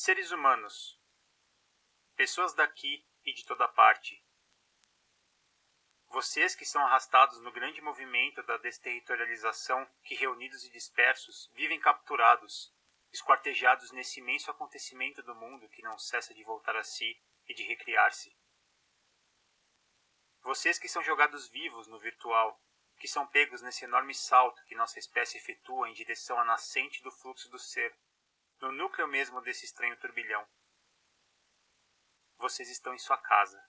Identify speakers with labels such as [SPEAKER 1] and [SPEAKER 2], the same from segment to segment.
[SPEAKER 1] Seres humanos, pessoas daqui e de toda parte. Vocês que são arrastados no grande movimento da desterritorialização, que reunidos e dispersos vivem capturados, esquartejados nesse imenso acontecimento do mundo que não cessa de voltar a si e de recriar-se. Vocês que são jogados vivos no virtual, que são pegos nesse enorme salto que nossa espécie efetua em direção à nascente do fluxo do ser, no núcleo mesmo desse estranho turbilhão. Vocês estão em sua casa.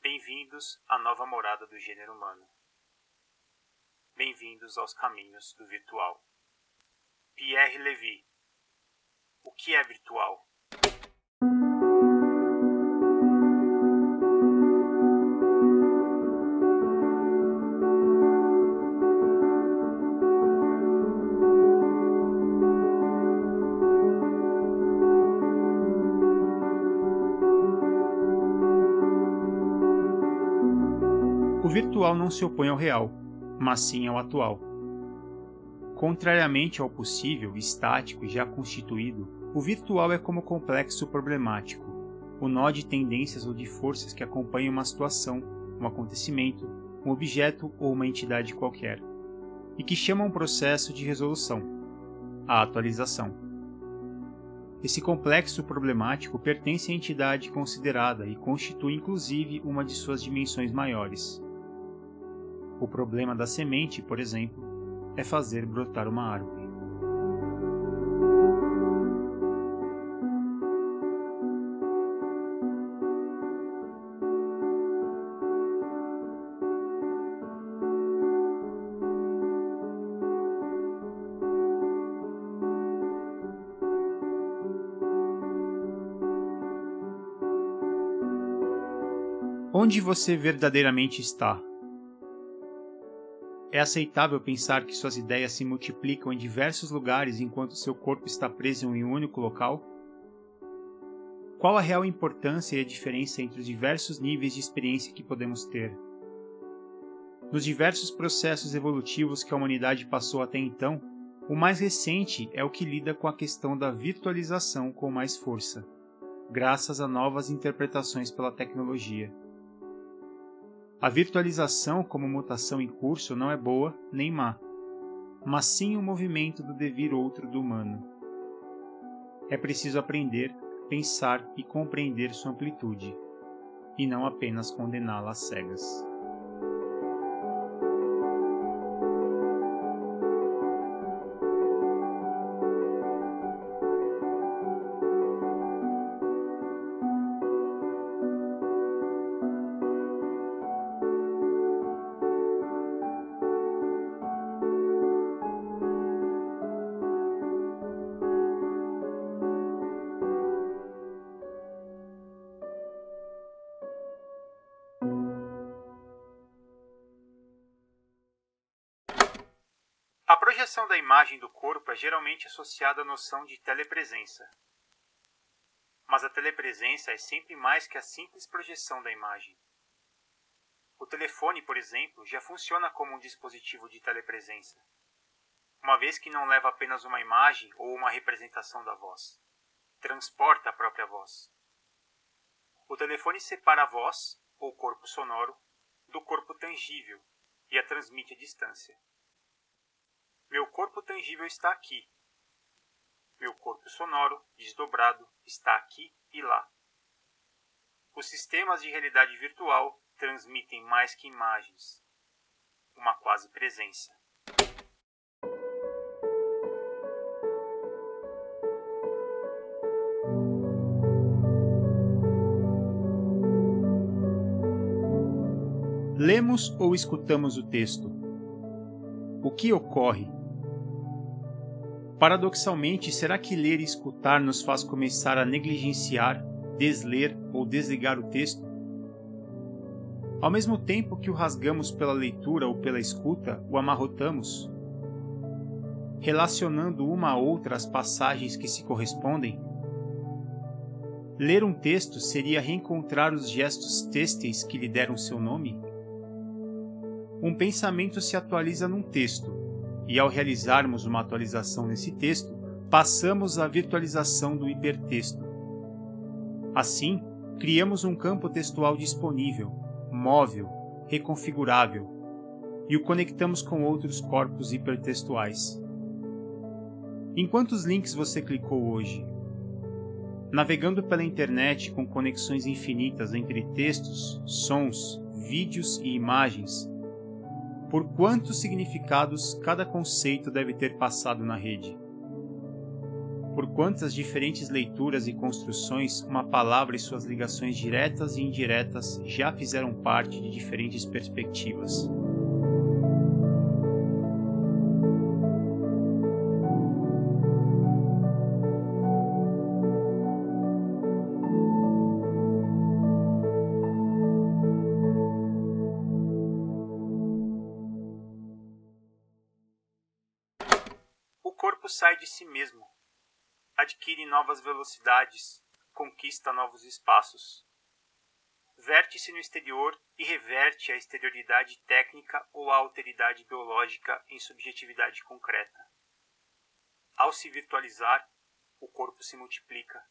[SPEAKER 1] Bem-vindos à nova morada do gênero humano. Bem-vindos aos caminhos do virtual. Pierre Levy. O que é virtual?
[SPEAKER 2] O virtual não se opõe ao real, mas sim ao atual. Contrariamente ao possível, estático e já constituído, o virtual é como complexo problemático, o nó de tendências ou de forças que acompanham uma situação, um acontecimento, um objeto ou uma entidade qualquer, e que chama um processo de resolução, a atualização. Esse complexo problemático pertence à entidade considerada e constitui inclusive uma de suas dimensões maiores, o problema da semente, por exemplo, é fazer brotar uma árvore. Onde você verdadeiramente está? É aceitável pensar que suas ideias se multiplicam em diversos lugares enquanto seu corpo está preso em um único local? Qual a real importância e a diferença entre os diversos níveis de experiência que podemos ter? Nos diversos processos evolutivos que a humanidade passou até então, o mais recente é o que lida com a questão da virtualização com mais força, graças a novas interpretações pela tecnologia. A virtualização como mutação em curso não é boa nem má, mas sim um movimento do devir outro do humano. É preciso aprender, pensar e compreender sua amplitude, e não apenas condená-la às cegas.
[SPEAKER 1] Projeção da imagem do corpo é geralmente associada à noção de telepresença. Mas a telepresença é sempre mais que a simples projeção da imagem. O telefone, por exemplo, já funciona como um dispositivo de telepresença, uma vez que não leva apenas uma imagem ou uma representação da voz, transporta a própria voz. O telefone separa a voz, ou corpo sonoro, do corpo tangível e a transmite à distância. Meu corpo tangível está aqui. Meu corpo sonoro, desdobrado, está aqui e lá. Os sistemas de realidade virtual transmitem mais que imagens, uma quase presença.
[SPEAKER 2] Lemos ou escutamos o texto? O que ocorre? Paradoxalmente, será que ler e escutar nos faz começar a negligenciar, desler ou desligar o texto? Ao mesmo tempo que o rasgamos pela leitura ou pela escuta, o amarrotamos, relacionando uma a outra as passagens que se correspondem? Ler um texto seria reencontrar os gestos têxteis que lhe deram seu nome? Um pensamento se atualiza num texto, e ao realizarmos uma atualização nesse texto, passamos à virtualização do hipertexto. Assim, criamos um campo textual disponível, móvel, reconfigurável, e o conectamos com outros corpos hipertextuais. Em quantos links você clicou hoje? Navegando pela internet com conexões infinitas entre textos, sons, vídeos e imagens, por quantos significados cada conceito deve ter passado na rede? Por quantas diferentes leituras e construções uma palavra e suas ligações diretas e indiretas já fizeram parte de diferentes perspectivas?
[SPEAKER 1] De si mesmo, adquire novas velocidades, conquista novos espaços. Verte-se no exterior e reverte a exterioridade técnica ou a alteridade biológica em subjetividade concreta. Ao se virtualizar, o corpo se multiplica.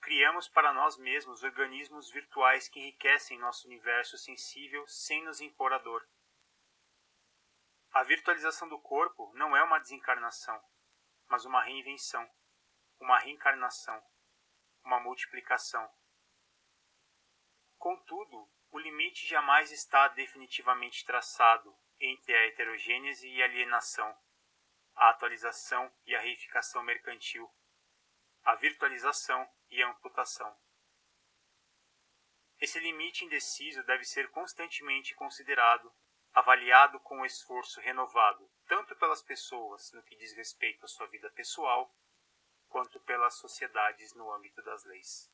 [SPEAKER 1] Criamos para nós mesmos organismos virtuais que enriquecem nosso universo sensível sem nos impor a dor a virtualização do corpo não é uma desencarnação, mas uma reinvenção, uma reencarnação, uma multiplicação. Contudo, o limite jamais está definitivamente traçado entre a heterogênese e a alienação, a atualização e a reificação mercantil, a virtualização e a amputação. Esse limite indeciso deve ser constantemente considerado avaliado com esforço renovado, tanto pelas pessoas no que diz respeito à sua vida pessoal, quanto pelas sociedades no âmbito das leis.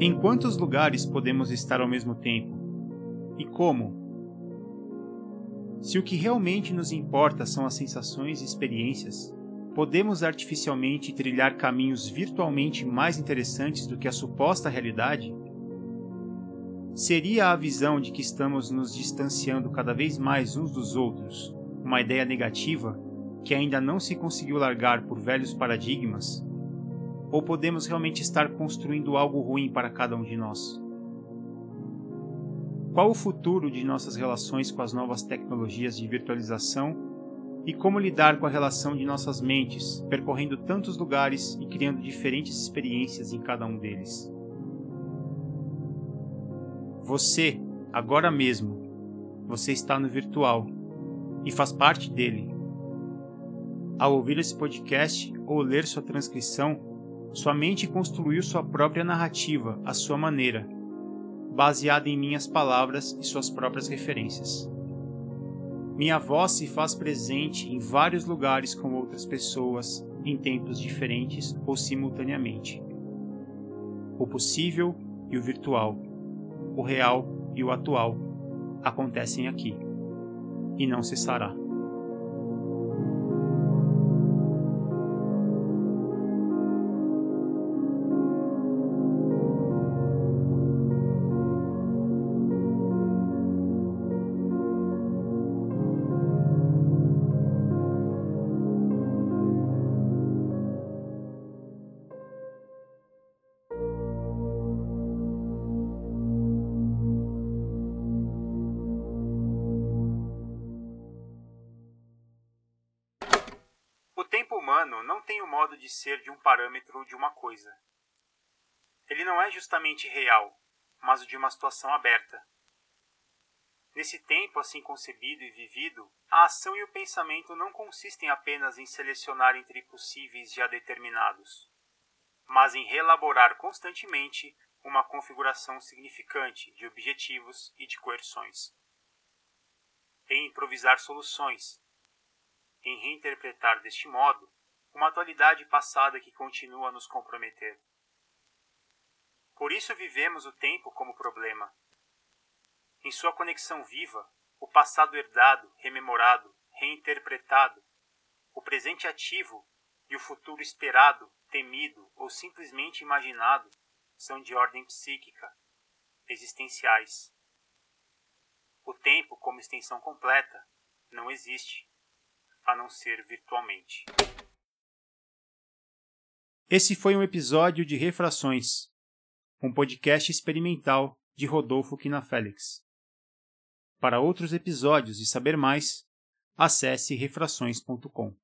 [SPEAKER 2] Em quantos lugares podemos estar ao mesmo tempo? E como? Se o que realmente nos importa são as sensações e experiências, podemos artificialmente trilhar caminhos virtualmente mais interessantes do que a suposta realidade? Seria a visão de que estamos nos distanciando cada vez mais uns dos outros uma ideia negativa que ainda não se conseguiu largar por velhos paradigmas ou podemos realmente estar construindo algo ruim para cada um de nós? Qual o futuro de nossas relações com as novas tecnologias de virtualização e como lidar com a relação de nossas mentes, percorrendo tantos lugares e criando diferentes experiências em cada um deles? Você, agora mesmo, você está no virtual e faz parte dele. Ao ouvir esse podcast ou ler sua transcrição, sua mente construiu sua própria narrativa à sua maneira, baseada em minhas palavras e suas próprias referências. Minha voz se faz presente em vários lugares com outras pessoas, em tempos diferentes ou simultaneamente. O possível e o virtual, o real e o atual acontecem aqui, e não cessará.
[SPEAKER 1] Humano não tem o modo de ser de um parâmetro de uma coisa. Ele não é justamente real, mas o de uma situação aberta. Nesse tempo assim concebido e vivido, a ação e o pensamento não consistem apenas em selecionar entre possíveis já determinados, mas em relaborar constantemente uma configuração significante de objetivos e de coerções. Em improvisar soluções, em reinterpretar deste modo uma atualidade passada que continua a nos comprometer. Por isso vivemos o tempo como problema. Em sua conexão viva, o passado herdado, rememorado, reinterpretado, o presente ativo e o futuro esperado, temido ou simplesmente imaginado são de ordem psíquica, existenciais. O tempo, como extensão completa, não existe, a não ser virtualmente.
[SPEAKER 2] Esse foi um episódio de Refrações, um podcast experimental de Rodolfo Quinafélix. Para outros episódios e saber mais, acesse refrações.com.